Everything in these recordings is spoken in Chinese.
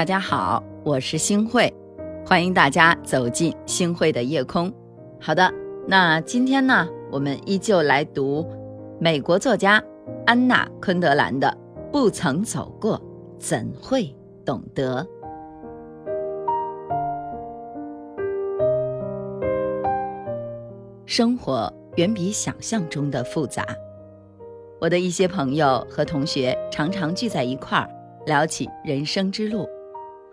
大家好，我是星慧，欢迎大家走进星慧的夜空。好的，那今天呢，我们依旧来读美国作家安娜·昆德兰的《不曾走过，怎会懂得》。生活远比想象中的复杂。我的一些朋友和同学常常聚在一块儿，聊起人生之路，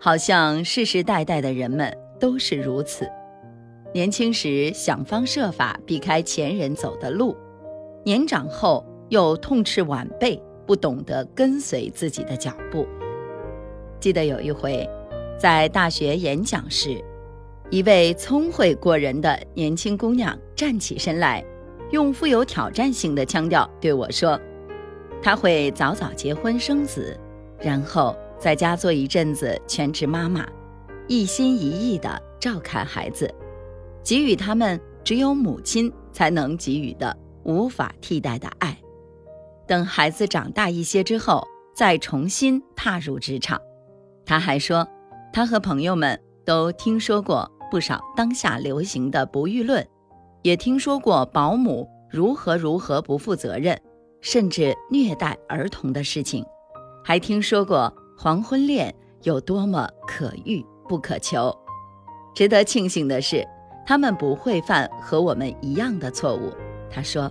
好像世世代代的人们都是如此。年轻时想方设法避开前人走的路，年长后又痛斥晚辈不懂得跟随自己的脚步。记得有一回，在大学演讲时，一位聪慧过人的年轻姑娘站起身来。用富有挑战性的腔调对我说：“她会早早结婚生子，然后在家做一阵子全职妈妈，一心一意地照看孩子，给予他们只有母亲才能给予的无法替代的爱。等孩子长大一些之后，再重新踏入职场。”他还说，他和朋友们都听说过不少当下流行的不育论。也听说过保姆如何如何不负责任，甚至虐待儿童的事情，还听说过黄昏恋有多么可遇不可求。值得庆幸的是，他们不会犯和我们一样的错误。他说：“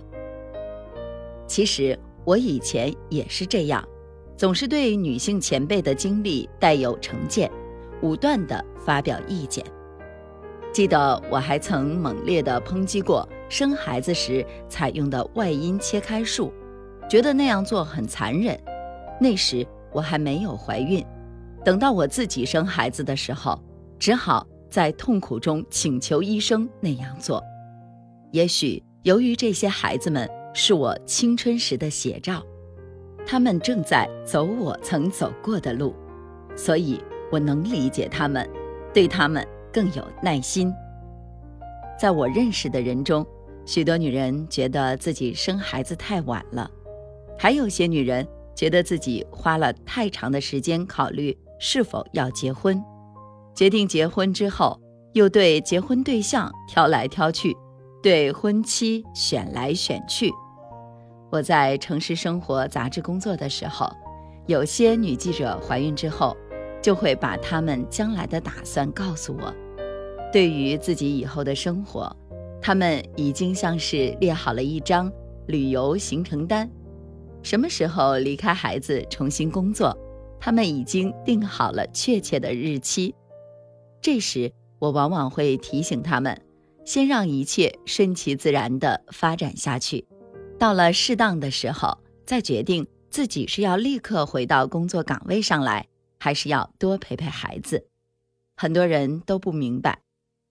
其实我以前也是这样，总是对女性前辈的经历带有成见，武断地发表意见。”记得我还曾猛烈地抨击过生孩子时采用的外阴切开术，觉得那样做很残忍。那时我还没有怀孕，等到我自己生孩子的时候，只好在痛苦中请求医生那样做。也许由于这些孩子们是我青春时的写照，他们正在走我曾走过的路，所以我能理解他们，对他们。更有耐心。在我认识的人中，许多女人觉得自己生孩子太晚了，还有些女人觉得自己花了太长的时间考虑是否要结婚，决定结婚之后，又对结婚对象挑来挑去，对婚期选来选去。我在《城市生活》杂志工作的时候，有些女记者怀孕之后。就会把她们将来的打算告诉我。对于自己以后的生活，他们已经像是列好了一张旅游行程单。什么时候离开孩子重新工作，他们已经定好了确切的日期。这时，我往往会提醒他们，先让一切顺其自然地发展下去，到了适当的时候，再决定自己是要立刻回到工作岗位上来。还是要多陪陪孩子。很多人都不明白，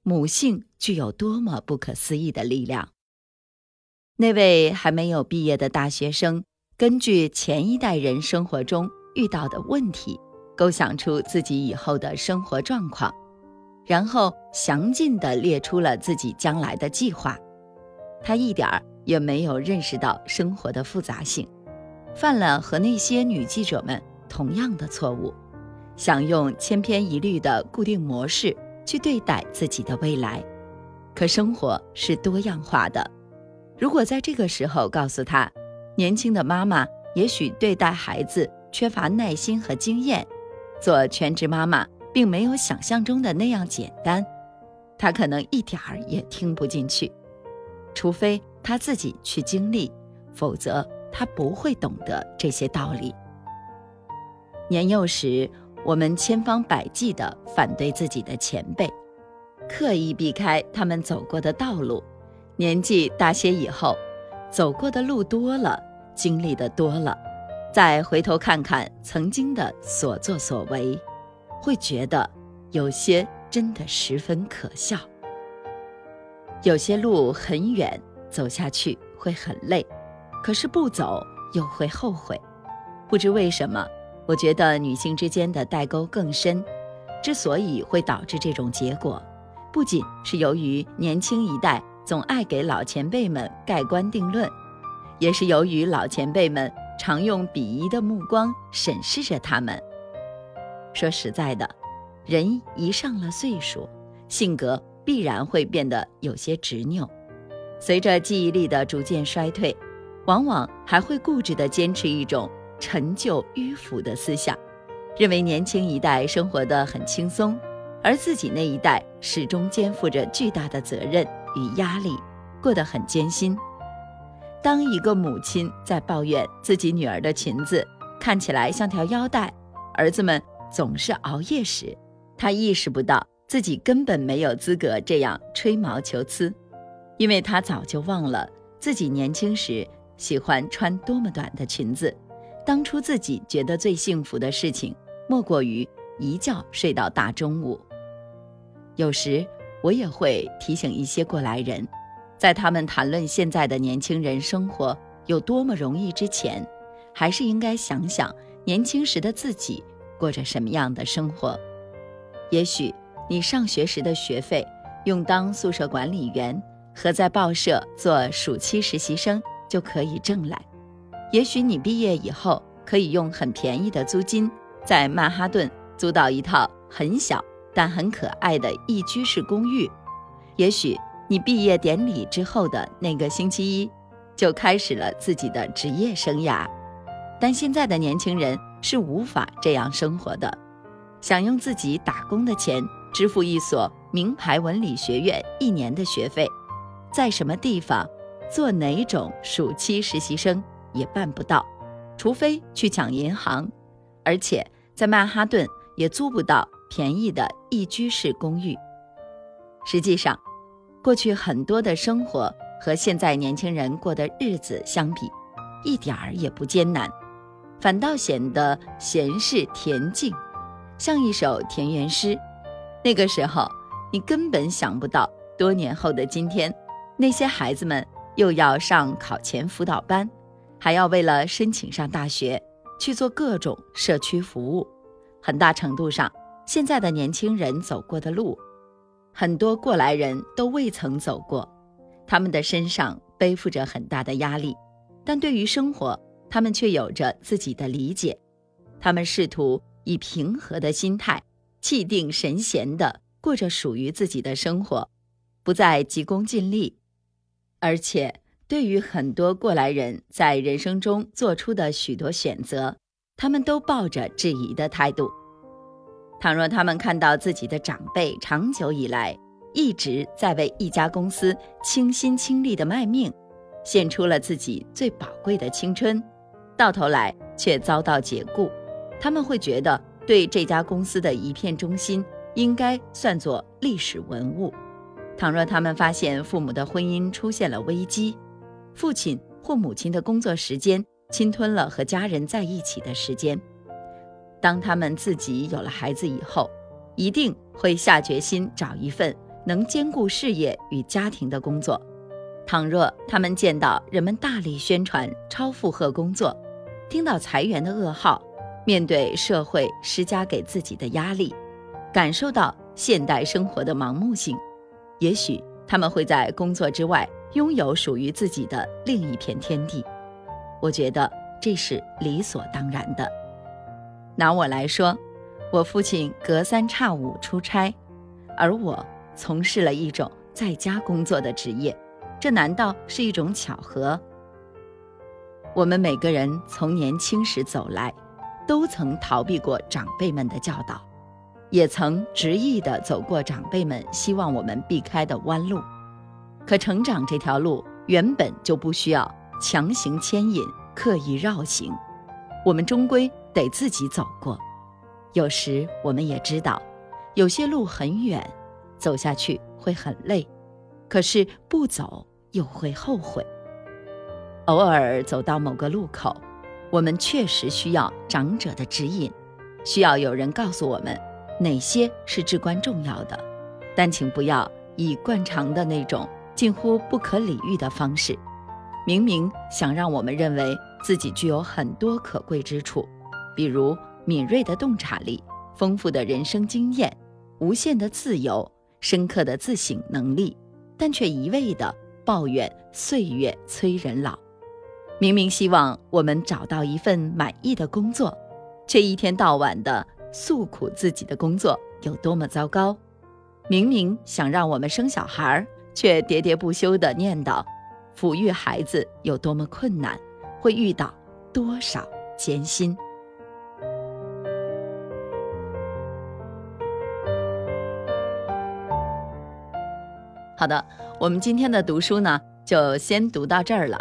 母性具有多么不可思议的力量。那位还没有毕业的大学生，根据前一代人生活中遇到的问题，构想出自己以后的生活状况，然后详尽地列出了自己将来的计划。他一点儿也没有认识到生活的复杂性，犯了和那些女记者们同样的错误。想用千篇一律的固定模式去对待自己的未来，可生活是多样化的。如果在这个时候告诉他，年轻的妈妈也许对待孩子缺乏耐心和经验，做全职妈妈并没有想象中的那样简单，她可能一点儿也听不进去。除非她自己去经历，否则他不会懂得这些道理。年幼时。我们千方百计地反对自己的前辈，刻意避开他们走过的道路。年纪大些以后，走过的路多了，经历的多了，再回头看看曾经的所作所为，会觉得有些真的十分可笑。有些路很远，走下去会很累，可是不走又会后悔。不知为什么。我觉得女性之间的代沟更深，之所以会导致这种结果，不仅是由于年轻一代总爱给老前辈们盖棺定论，也是由于老前辈们常用鄙夷的目光审视着他们。说实在的，人一上了岁数，性格必然会变得有些执拗。随着记忆力的逐渐衰退，往往还会固执地坚持一种陈旧迂腐的思想，认为年轻一代生活得很轻松，而自己那一代始终肩负着巨大的责任与压力，过得很艰辛。当一个母亲在抱怨自己女儿的裙子看起来像条腰带，儿子们总是熬夜时，她意识不到自己根本没有资格这样吹毛求疵。因为她早就忘了自己年轻时喜欢穿多么短的裙子，当初自己觉得最幸福的事情，莫过于一觉睡到大中午。有时我也会提醒一些过来人，在他们谈论现在的年轻人生活有多么容易之前，还是应该想想年轻时的自己过着什么样的生活。也许你上学时的学费用当宿舍管理员。和在报社做暑期实习生就可以挣来，也许你毕业以后可以用很便宜的租金在曼哈顿租到一套很小但很可爱的一居室公寓，也许你毕业典礼之后的那个星期一就开始了自己的职业生涯，但现在的年轻人是无法这样生活的，想用自己打工的钱支付一所名牌文理学院一年的学费。在什么地方做哪种暑期实习生也办不到，除非去抢银行，而且在曼哈顿也租不到便宜的一居室公寓。实际上，过去很多的生活和现在年轻人过的日子相比，一点儿也不艰难，反倒显得闲适恬静，像一首田园诗。那个时候，你根本想不到，多年后的今天。那些孩子们又要上考前辅导班，还要为了申请上大学去做各种社区服务。很大程度上，现在的年轻人走过的路，很多过来人都未曾走过。他们的身上背负着很大的压力，但对于生活，他们却有着自己的理解。他们试图以平和的心态，气定神闲地过着属于自己的生活，不再急功近利。而且，对于很多过来人在人生中做出的许多选择，他们都抱着质疑的态度。倘若他们看到自己的长辈长久以来一直在为一家公司倾心倾力的卖命，献出了自己最宝贵的青春，到头来却遭到解雇，他们会觉得对这家公司的一片忠心应该算作历史文物。倘若他们发现父母的婚姻出现了危机，父亲或母亲的工作时间侵吞了和家人在一起的时间，当他们自己有了孩子以后，一定会下决心找一份能兼顾事业与家庭的工作。倘若他们见到人们大力宣传超负荷工作，听到裁员的噩耗，面对社会施加给自己的压力，感受到现代生活的盲目性。也许他们会在工作之外拥有属于自己的另一片天地，我觉得这是理所当然的。拿我来说，我父亲隔三差五出差，而我从事了一种在家工作的职业，这难道是一种巧合？我们每个人从年轻时走来，都曾逃避过长辈们的教导。也曾执意地走过长辈们希望我们避开的弯路，可成长这条路原本就不需要强行牵引、刻意绕行，我们终归得自己走过。有时我们也知道，有些路很远，走下去会很累，可是不走又会后悔。偶尔走到某个路口，我们确实需要长者的指引，需要有人告诉我们。哪些是至关重要的？但请不要以惯常的那种近乎不可理喻的方式，明明想让我们认为自己具有很多可贵之处，比如敏锐的洞察力、丰富的人生经验、无限的自由、深刻的自省能力，但却一味地抱怨岁月催人老。明明希望我们找到一份满意的工作，却一天到晚的。诉苦自己的工作有多么糟糕，明明想让我们生小孩，却喋喋不休的念叨抚育孩子有多么困难，会遇到多少艰辛。好的，我们今天的读书呢，就先读到这儿了。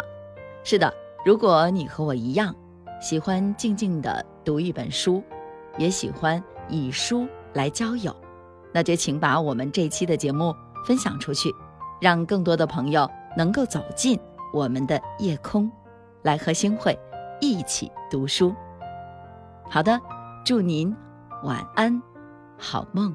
是的，如果你和我一样，喜欢静静的读一本书，也喜欢以书来交友，那就请把我们这期的节目分享出去，让更多的朋友能够走进我们的夜空，来和星慧一起读书。好的，祝您晚安，好梦。